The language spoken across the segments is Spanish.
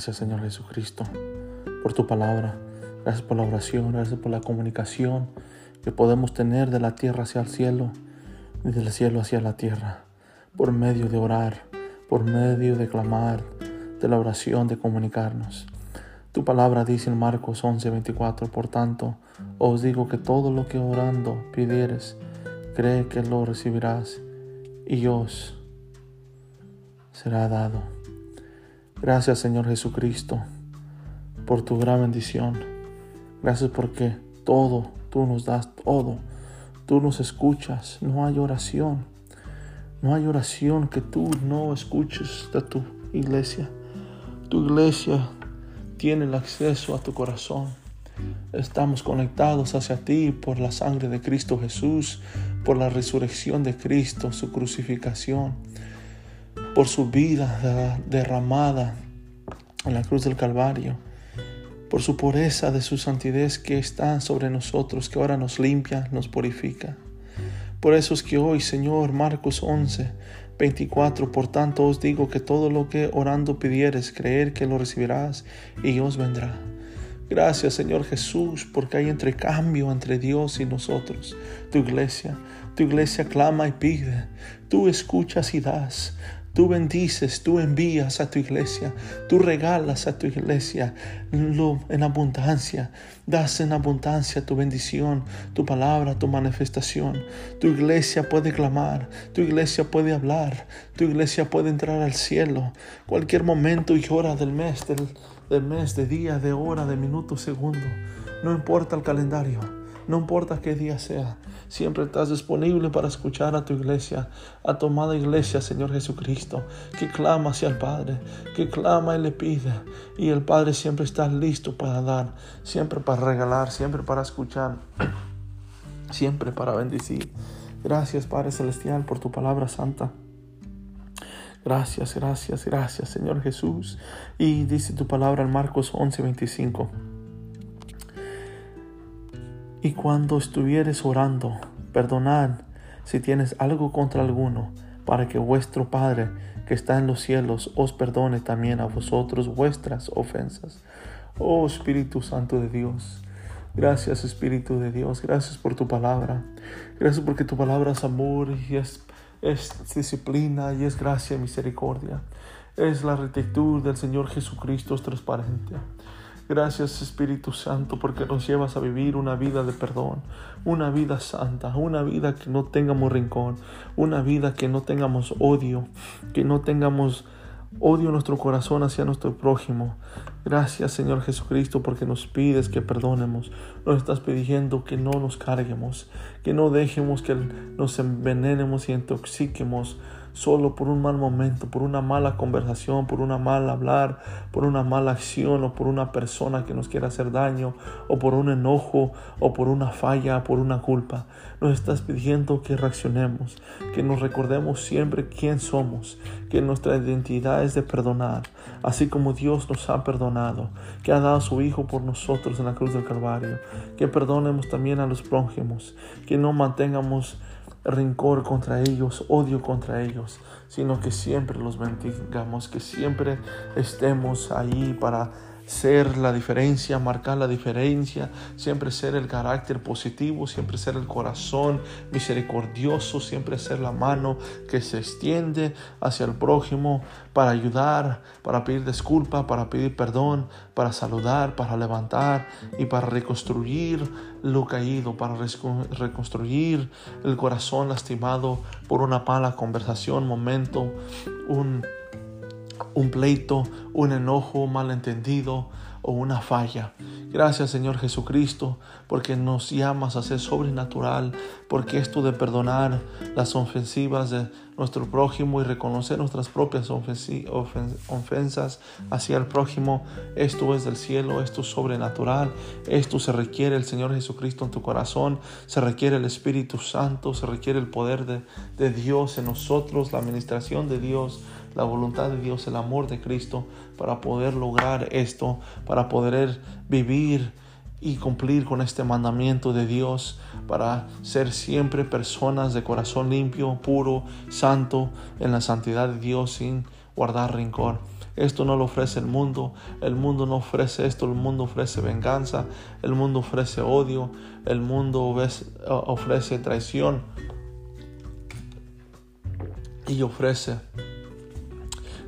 Gracias Señor Jesucristo por tu palabra. Gracias por la oración, gracias por la comunicación que podemos tener de la tierra hacia el cielo y del cielo hacia la tierra. Por medio de orar, por medio de clamar, de la oración, de comunicarnos. Tu palabra dice en Marcos 11:24, por tanto, os digo que todo lo que orando pidieres, cree que lo recibirás y os será dado. Gracias Señor Jesucristo por tu gran bendición. Gracias porque todo, tú nos das todo. Tú nos escuchas. No hay oración. No hay oración que tú no escuches de tu iglesia. Tu iglesia tiene el acceso a tu corazón. Estamos conectados hacia ti por la sangre de Cristo Jesús, por la resurrección de Cristo, su crucificación, por su vida derramada en la cruz del Calvario, por su pureza de su santidad que está sobre nosotros, que ahora nos limpia, nos purifica. Por eso es que hoy, Señor, Marcos 11, 24, por tanto os digo que todo lo que orando pidieres, creer que lo recibirás y os vendrá. Gracias Señor Jesús porque hay entrecambio entre Dios y nosotros, tu iglesia. Tu iglesia clama y pide, tú escuchas y das. Tú bendices, tú envías a tu iglesia, tú regalas a tu iglesia lo en abundancia, das en abundancia tu bendición, tu palabra, tu manifestación. Tu iglesia puede clamar, tu iglesia puede hablar, tu iglesia puede entrar al cielo, cualquier momento y hora del mes, del, del mes, de día, de hora, de minuto, segundo. No importa el calendario, no importa qué día sea. Siempre estás disponible para escuchar a tu iglesia, a tu amada iglesia, Señor Jesucristo, que clama hacia el Padre, que clama y le pide. Y el Padre siempre está listo para dar, siempre para regalar, siempre para escuchar, siempre para bendecir. Gracias, Padre Celestial, por tu palabra santa. Gracias, gracias, gracias, Señor Jesús. Y dice tu palabra en Marcos 11:25. Y cuando estuvieres orando, perdonad si tienes algo contra alguno, para que vuestro Padre que está en los cielos os perdone también a vosotros vuestras ofensas. Oh Espíritu Santo de Dios, gracias Espíritu de Dios, gracias por tu palabra. Gracias porque tu palabra es amor y es, disciplina y es gracia y misericordia. Es la rectitud del Señor Jesucristo es transparente. Gracias Espíritu Santo porque nos llevas a vivir una vida de perdón, una vida santa, una vida que no tengamos rincón, una vida que no tengamos odio, que no tengamos odio en nuestro corazón hacia nuestro prójimo. Gracias Señor Jesucristo porque nos pides que perdonemos, nos estás pidiendo que no nos carguemos, que no dejemos que nos envenenemos y intoxiquemos solo por un mal momento, por una mala conversación, por una mala hablar, por una mala acción o por una persona que nos quiera hacer daño o por un enojo o por una falla, por una culpa. Nos estás pidiendo que reaccionemos, que nos recordemos siempre quién somos, que nuestra identidad es de perdonar, así como Dios nos ha perdonado, que ha dado su Hijo por nosotros en la cruz del Calvario, que perdonemos también a los prójimos, que no mantengamos rencor contra ellos, odio contra ellos, sino que siempre los bendigamos, que siempre estemos ahí para ser la diferencia, marcar la diferencia, siempre ser el carácter positivo, siempre ser el corazón misericordioso, siempre ser la mano que se extiende hacia el prójimo para ayudar, para pedir disculpa, para pedir perdón, para saludar, para levantar y para reconstruir lo caído, para reconstruir el corazón lastimado por una mala conversación, momento, un un pleito, un enojo malentendido o una falla. Gracias Señor Jesucristo porque nos llamas a ser sobrenatural, porque esto de perdonar las ofensivas de nuestro prójimo y reconocer nuestras propias ofensas hacia el prójimo, esto es del cielo, esto es sobrenatural, esto se requiere el Señor Jesucristo en tu corazón, se requiere el Espíritu Santo, se requiere el poder de, de Dios en nosotros, la administración de Dios la voluntad de Dios, el amor de Cristo para poder lograr esto, para poder vivir y cumplir con este mandamiento de Dios, para ser siempre personas de corazón limpio, puro, santo, en la santidad de Dios sin guardar rincón. Esto no lo ofrece el mundo. El mundo no ofrece esto. El mundo ofrece venganza. El mundo ofrece odio. El mundo ofrece traición. Y ofrece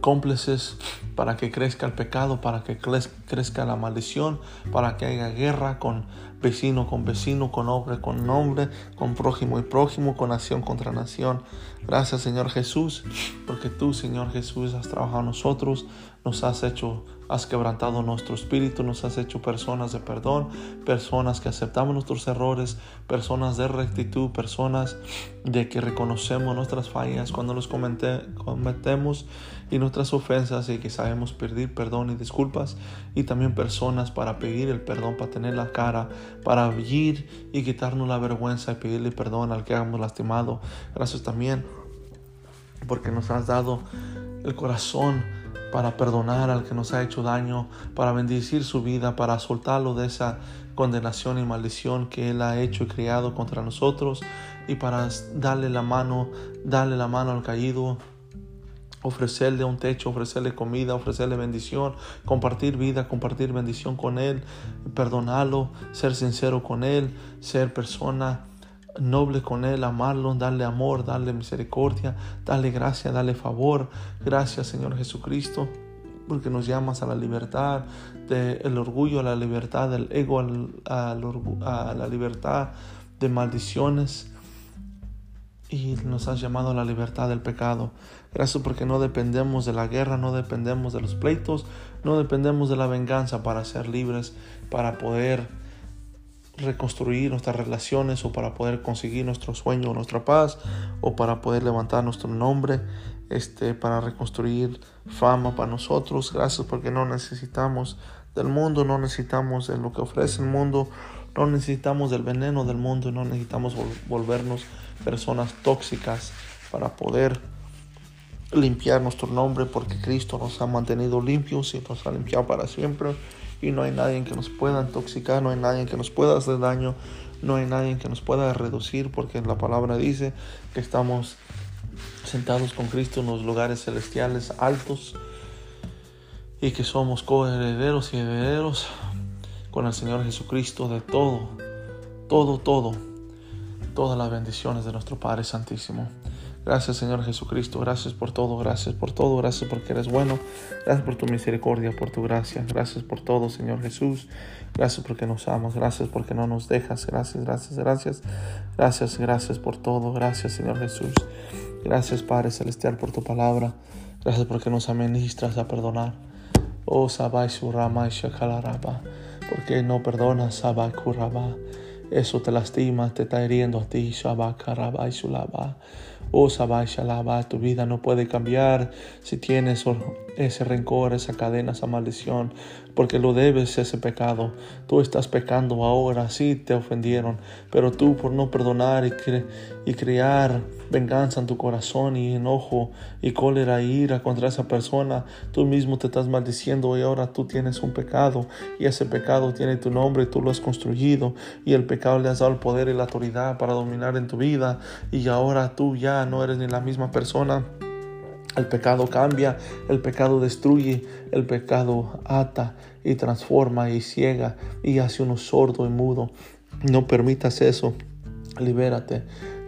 cómplices para que crezca el pecado, para que crezca la maldición, para que haya guerra con vecino con vecino, con hombre con hombre, con prójimo y prójimo, con nación contra nación. Gracias Señor Jesús, porque tú Señor Jesús has trabajado en nosotros, nos has hecho, has quebrantado nuestro espíritu, nos has hecho personas de perdón, personas que aceptamos nuestros errores, personas de rectitud, personas de que reconocemos nuestras fallas cuando los cometemos y nuestras ofensas y que sabemos pedir perdón y disculpas y también personas para pedir el perdón, para tener la cara, para ir y quitarnos la vergüenza y pedirle perdón al que hemos lastimado. Gracias también porque nos has dado el corazón para perdonar al que nos ha hecho daño, para bendecir su vida, para soltarlo de esa condenación y maldición que Él ha hecho y criado contra nosotros y para darle la mano, darle la mano al caído, ofrecerle un techo, ofrecerle comida, ofrecerle bendición, compartir vida, compartir bendición con Él, perdonarlo, ser sincero con Él, ser persona noble con Él, amarlo, darle amor, darle misericordia, darle gracia, darle favor. Gracias Señor Jesucristo, porque nos llamas a la libertad del orgullo, a la libertad del ego, a la libertad de maldiciones y nos has llamado a la libertad del pecado. Gracias porque no dependemos de la guerra, no dependemos de los pleitos, no dependemos de la venganza para ser libres, para poder reconstruir nuestras relaciones o para poder conseguir nuestro sueño nuestra paz o para poder levantar nuestro nombre, este, para reconstruir fama para nosotros. Gracias porque no necesitamos del mundo, no necesitamos de lo que ofrece el mundo, no necesitamos del veneno del mundo, no necesitamos volvernos personas tóxicas para poder limpiar nuestro nombre porque Cristo nos ha mantenido limpios y nos ha limpiado para siempre y no hay nadie que nos pueda intoxicar, no hay nadie que nos pueda hacer daño, no hay nadie que nos pueda reducir porque la palabra dice que estamos sentados con Cristo en los lugares celestiales altos y que somos coherederos y herederos con el Señor Jesucristo de todo, todo, todo, todas las bendiciones de nuestro Padre Santísimo. Gracias Señor Jesucristo, gracias por todo, gracias por todo, gracias porque eres bueno, gracias por tu misericordia, por tu gracia, gracias por todo Señor Jesús, gracias porque nos amas, gracias porque no nos dejas, gracias, gracias, gracias, gracias, gracias por todo, gracias Señor Jesús, gracias Padre Celestial por tu palabra, gracias porque nos administras a perdonar. Oh Sabai Surama Shakalaraba, porque no perdonas Sabai Kuraba, eso te lastima, te está hiriendo a ti, Sabai Karaba Sulaba. Oh Sabai Shalaba, tu vida no puede cambiar si tienes ese rencor, esa cadena, esa maldición, porque lo debes ese pecado. Tú estás pecando ahora, sí te ofendieron, pero tú por no perdonar y, y crear venganza en tu corazón y enojo y cólera e ira contra esa persona, tú mismo te estás maldiciendo y ahora tú tienes un pecado y ese pecado tiene tu nombre y tú lo has construido y el pecado le has dado el poder y la autoridad para dominar en tu vida y ahora tú ya no eres ni la misma persona. El pecado cambia, el pecado destruye, el pecado ata y transforma y ciega y hace uno sordo y mudo. No permitas eso. Libérate.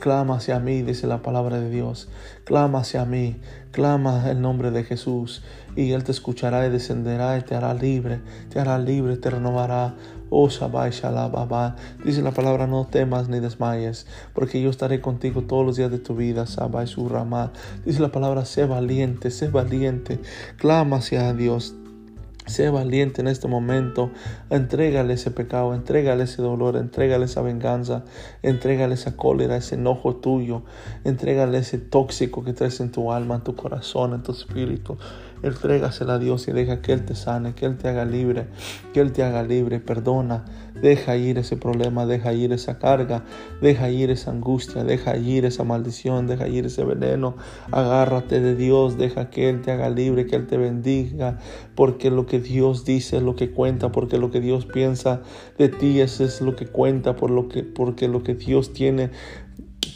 Clama hacia mí, dice la palabra de Dios. Clama hacia mí, clama el nombre de Jesús y Él te escuchará y descenderá y te hará libre, te hará libre, te renovará. Oh Shabbai Shalababa. Dice la palabra, no temas ni desmayes, porque yo estaré contigo todos los días de tu vida. Shabbai. Dice la palabra, sé valiente, sé valiente. Clama hacia Dios. Sé valiente en este momento, entrégale ese pecado, entrégale ese dolor, entrégale esa venganza, entrégale esa cólera, ese enojo tuyo, entrégale ese tóxico que traes en tu alma, en tu corazón, en tu espíritu. Entrégasela a Dios y deja que Él te sane, que Él te haga libre, que Él te haga libre, perdona, deja ir ese problema, deja ir esa carga, deja ir esa angustia, deja ir esa maldición, deja ir ese veneno, agárrate de Dios, deja que Él te haga libre, que Él te bendiga, porque lo que Dios dice es lo que cuenta, porque lo que Dios piensa de ti eso es lo que cuenta, por lo que, porque lo que Dios tiene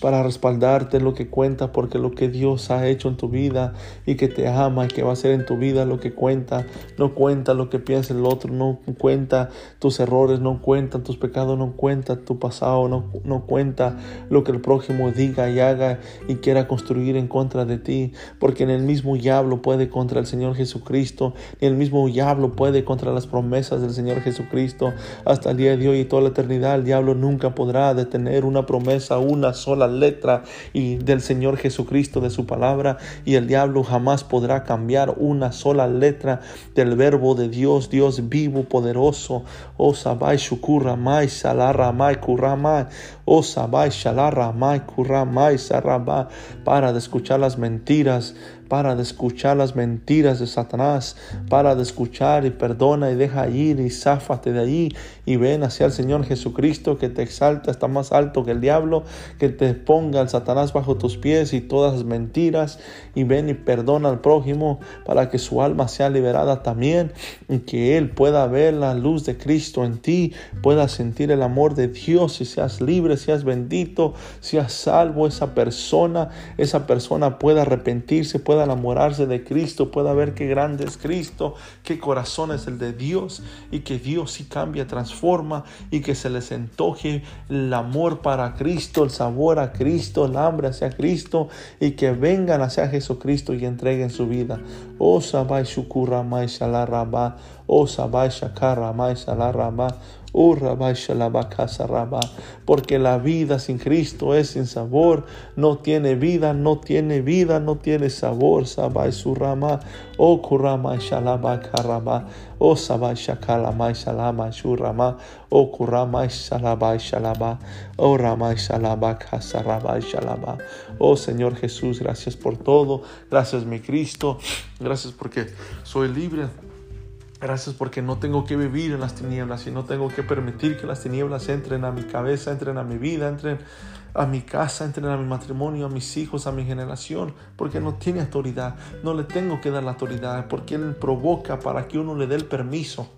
para respaldarte lo que cuenta, porque lo que Dios ha hecho en tu vida y que te ama y que va a hacer en tu vida lo que cuenta, no cuenta lo que piensa el otro, no cuenta tus errores, no cuenta tus pecados, no cuenta tu pasado, no, no cuenta lo que el prójimo diga y haga y quiera construir en contra de ti, porque en el mismo diablo puede contra el Señor Jesucristo, ni el mismo diablo puede contra las promesas del Señor Jesucristo. Hasta el día de hoy y toda la eternidad, el diablo nunca podrá detener una promesa, una sola letra y del Señor Jesucristo, de su palabra, y el diablo jamás podrá cambiar una sola letra del verbo de Dios, Dios vivo, poderoso. Oh Sabai Shukuramai, Salaramai, Kuramai, oh Sabai Shalaramai, Kuramai, Saraba, para de escuchar las mentiras para de escuchar las mentiras de Satanás, para de escuchar y perdona y deja ir y záfate de ahí y ven hacia el Señor Jesucristo que te exalta, está más alto que el diablo, que te ponga el Satanás bajo tus pies y todas las mentiras y ven y perdona al prójimo para que su alma sea liberada también y que él pueda ver la luz de Cristo en ti, pueda sentir el amor de Dios y seas libre, seas bendito, seas salvo esa persona, esa persona pueda arrepentirse, pueda enamorarse de Cristo, pueda ver qué grande es Cristo, qué corazón es el de Dios y que Dios sí cambia, transforma y que se les antoje el amor para Cristo, el sabor a Cristo, el hambre hacia Cristo y que vengan hacia Jesucristo y entreguen su vida. Oh Sabai Shukura oh Sabai Shakara porque la vida sin Cristo es sin sabor, no tiene vida, no tiene vida, no tiene sabor. Sabai surama, oh kurama shalaba karaba, oh sabai shakalama shalama shurama, oh kurama shalaba shalaba, oh rama shalaba kasaraba shalaba. Oh Señor Jesús, gracias por todo, gracias mi Cristo, gracias porque soy libre Gracias porque no tengo que vivir en las tinieblas y no tengo que permitir que las tinieblas entren a mi cabeza, entren a mi vida, entren a mi casa, entren a mi matrimonio, a mis hijos, a mi generación, porque no tiene autoridad. No le tengo que dar la autoridad, porque Él provoca para que uno le dé el permiso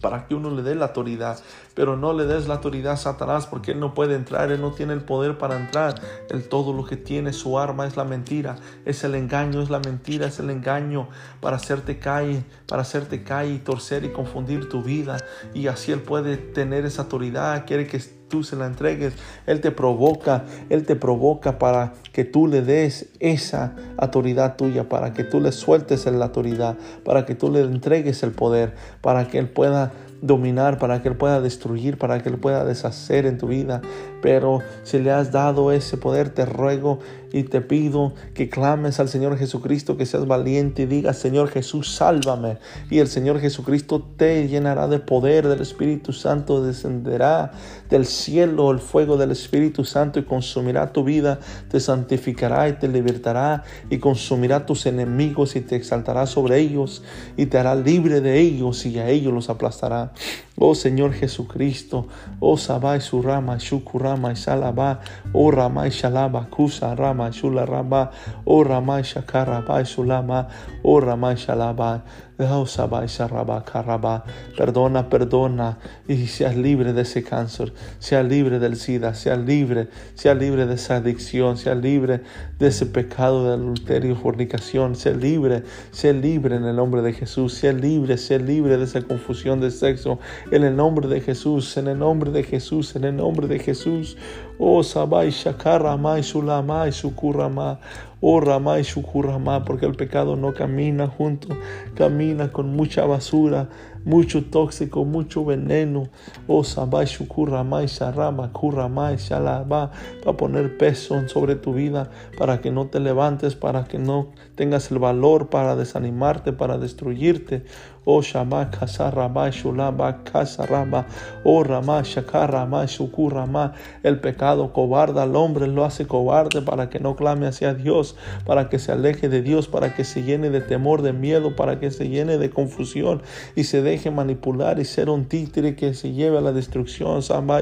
para que uno le dé la autoridad. Pero no le des la autoridad a Satanás porque él no puede entrar, él no tiene el poder para entrar. Él todo lo que tiene, su arma es la mentira, es el engaño, es la mentira, es el engaño para hacerte caer, para hacerte caer y torcer y confundir tu vida. Y así él puede tener esa autoridad, quiere que tú se la entregues. Él te provoca, Él te provoca para que tú le des esa autoridad tuya, para que tú le sueltes la autoridad, para que tú le entregues el poder, para que Él pueda dominar, para que Él pueda destruir, para que Él pueda deshacer en tu vida. Pero si le has dado ese poder, te ruego y te pido que clames al Señor Jesucristo, que seas valiente y digas, Señor Jesús, sálvame. Y el Señor Jesucristo te llenará de poder del Espíritu Santo, descenderá del cielo el fuego del Espíritu Santo y consumirá tu vida, te santificará y te libertará y consumirá tus enemigos y te exaltará sobre ellos y te hará libre de ellos y a ellos los aplastará. Oh Señor Jesucristo, oh Sabai Surama, Shukurama, Salaba, oh Ramai Shalaba, Kusa Rama, Shula Rama, oh Ramai Shakaraba, Sulama, oh Ramai Shalaba. Perdona, perdona y seas libre de ese cáncer, sea libre del SIDA, sea libre, sea libre de esa adicción, sea libre de ese pecado de adulterio, fornicación, sea libre, sea libre en el nombre de Jesús, sea libre, sea libre de esa confusión de sexo, en el nombre de Jesús, en el nombre de Jesús, en el nombre de Jesús. Oh, Sabai Shakaramai Sulamai Sukurama. Oh Ramai Shukurama, porque el pecado no camina junto, camina con mucha basura, mucho tóxico, mucho veneno. Oh Sabai Shukuramai Sharama Kuramai Shalaba, para poner peso sobre tu vida, para que no te levantes, para que no tengas el valor para desanimarte, para destruirte. Oh Shama Shulaba Kasarama, oh Rama el pecado cobarda al hombre, lo hace cobarde para que no clame hacia Dios, para que se aleje de Dios, para que se llene de temor, de miedo, para que se llene de confusión y se deje manipular y ser un títere que se lleve a la destrucción. Sama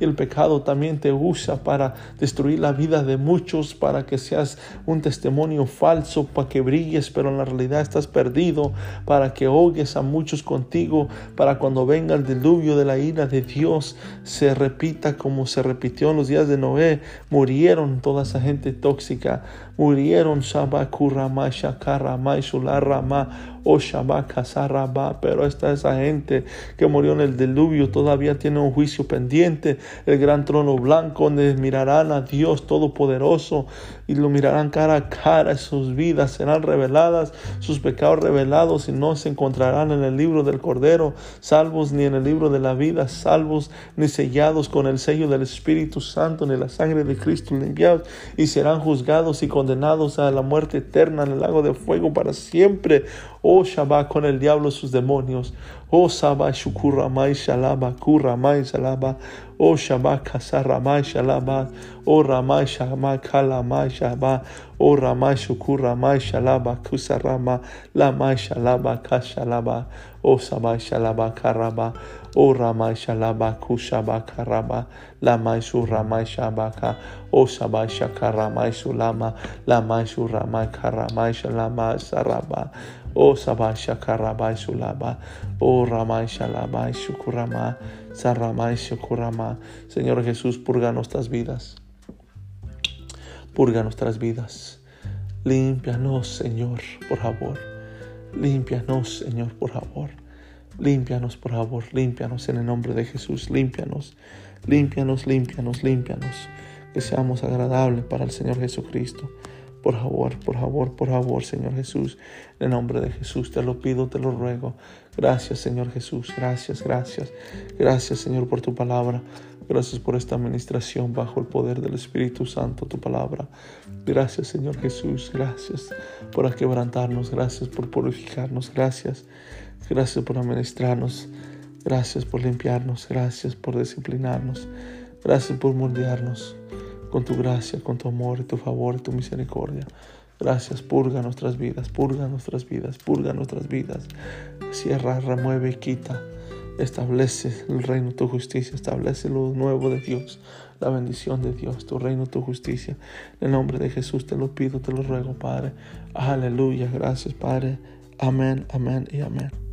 el pecado también te usa para destruir la vida de muchos, para que seas un testimonio falso, para que brilles, pero en la realidad estás perdido. Para que ahogues a muchos contigo, para cuando venga el diluvio de la ira de Dios, se repita como se repitió en los días de Noé. Murieron toda esa gente tóxica, murieron Shabakurama, Shakarama, Shularama, o Shabakasaraba, pero esta esa gente que murió en el diluvio todavía tiene un juicio pendiente, el gran trono blanco donde mirarán a Dios Todopoderoso y lo mirarán cara a cara, sus vidas serán reveladas, sus pecados revelados y no se encontrarán en el libro del Cordero, salvos ni en el libro de la vida, salvos ni sellados con el sello del Espíritu Santo, ni la sangre de Cristo limpiados y serán juzgados y condenados a la muerte eterna en el lago de fuego para siempre. Oh Shabbat con el diablo y sus demonios. Oh Shabbat Shukuramai Shalaba Kuramai Shalaba. Oh Shabbat Kasaramai Shalaba. Oh Ramai Shalama Kalamai Shabbat. Oh Ramai Shukuramai Shalaba Kusarama. Lamai Shalaba Kashalaba. Oh Shabbat Shalaba Karaba. Oh Ramai Shalaba Kushaba Karaba. Lamai Shuramai Shabaka. Oh Shabbat Shakaramai Sulama. Lamai Shuramai Karamai Shalama Saraba. Oh Sabai Shakarabai Sulaba. Oh Ramai Shalabai Shukurama. Saramai Shukurama. Señor Jesús, purga nuestras vidas. Purga nuestras vidas. Límpianos, Señor, por favor. Límpianos, Señor, por favor. Límpianos, por favor. Límpianos en el nombre de Jesús. Límpianos. Límpianos, límpianos, límpianos. Que seamos agradables para el Señor Jesucristo. Por favor, por favor, por favor, Señor Jesús. En el nombre de Jesús te lo pido, te lo ruego. Gracias, Señor Jesús. Gracias, gracias. Gracias, Señor, por tu palabra. Gracias por esta administración bajo el poder del Espíritu Santo, tu palabra. Gracias, Señor Jesús. Gracias por quebrantarnos. Gracias por purificarnos. Gracias. Gracias por administrarnos. Gracias por limpiarnos. Gracias por disciplinarnos. Gracias por moldearnos con tu gracia, con tu amor, tu favor tu misericordia. Gracias, purga nuestras vidas, purga nuestras vidas, purga nuestras vidas. Cierra, remueve, quita. Establece el reino, tu justicia, establece lo nuevo de Dios, la bendición de Dios, tu reino, tu justicia. En el nombre de Jesús te lo pido, te lo ruego, Padre. Aleluya, gracias, Padre. Amén, amén y amén.